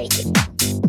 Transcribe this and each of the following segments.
いける。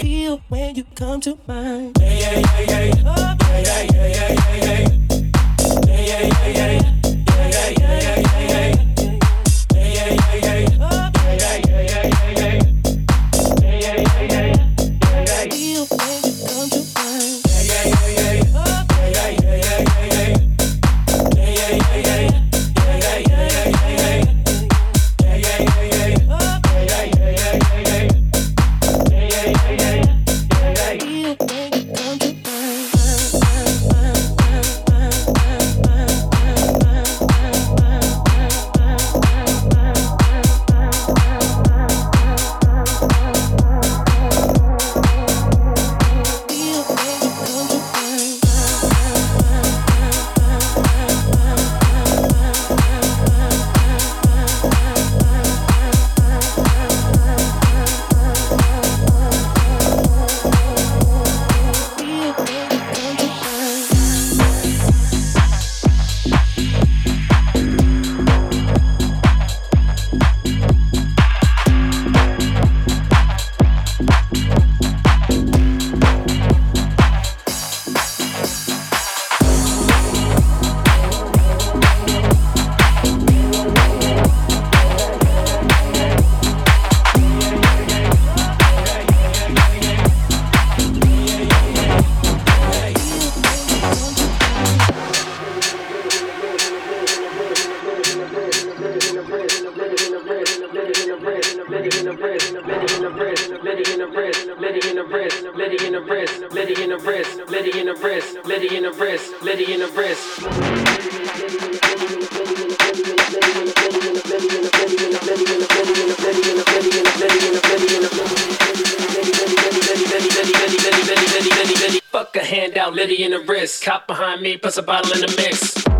Feel when you come to mind. Fuck a handout, Liddy in the wrist. Cop behind me, plus a bottle in the mix.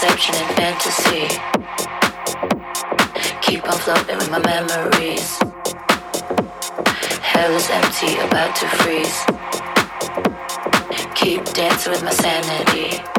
deception and fantasy. Keep on floating with my memories. Hell is empty, about to freeze. Keep dancing with my sanity.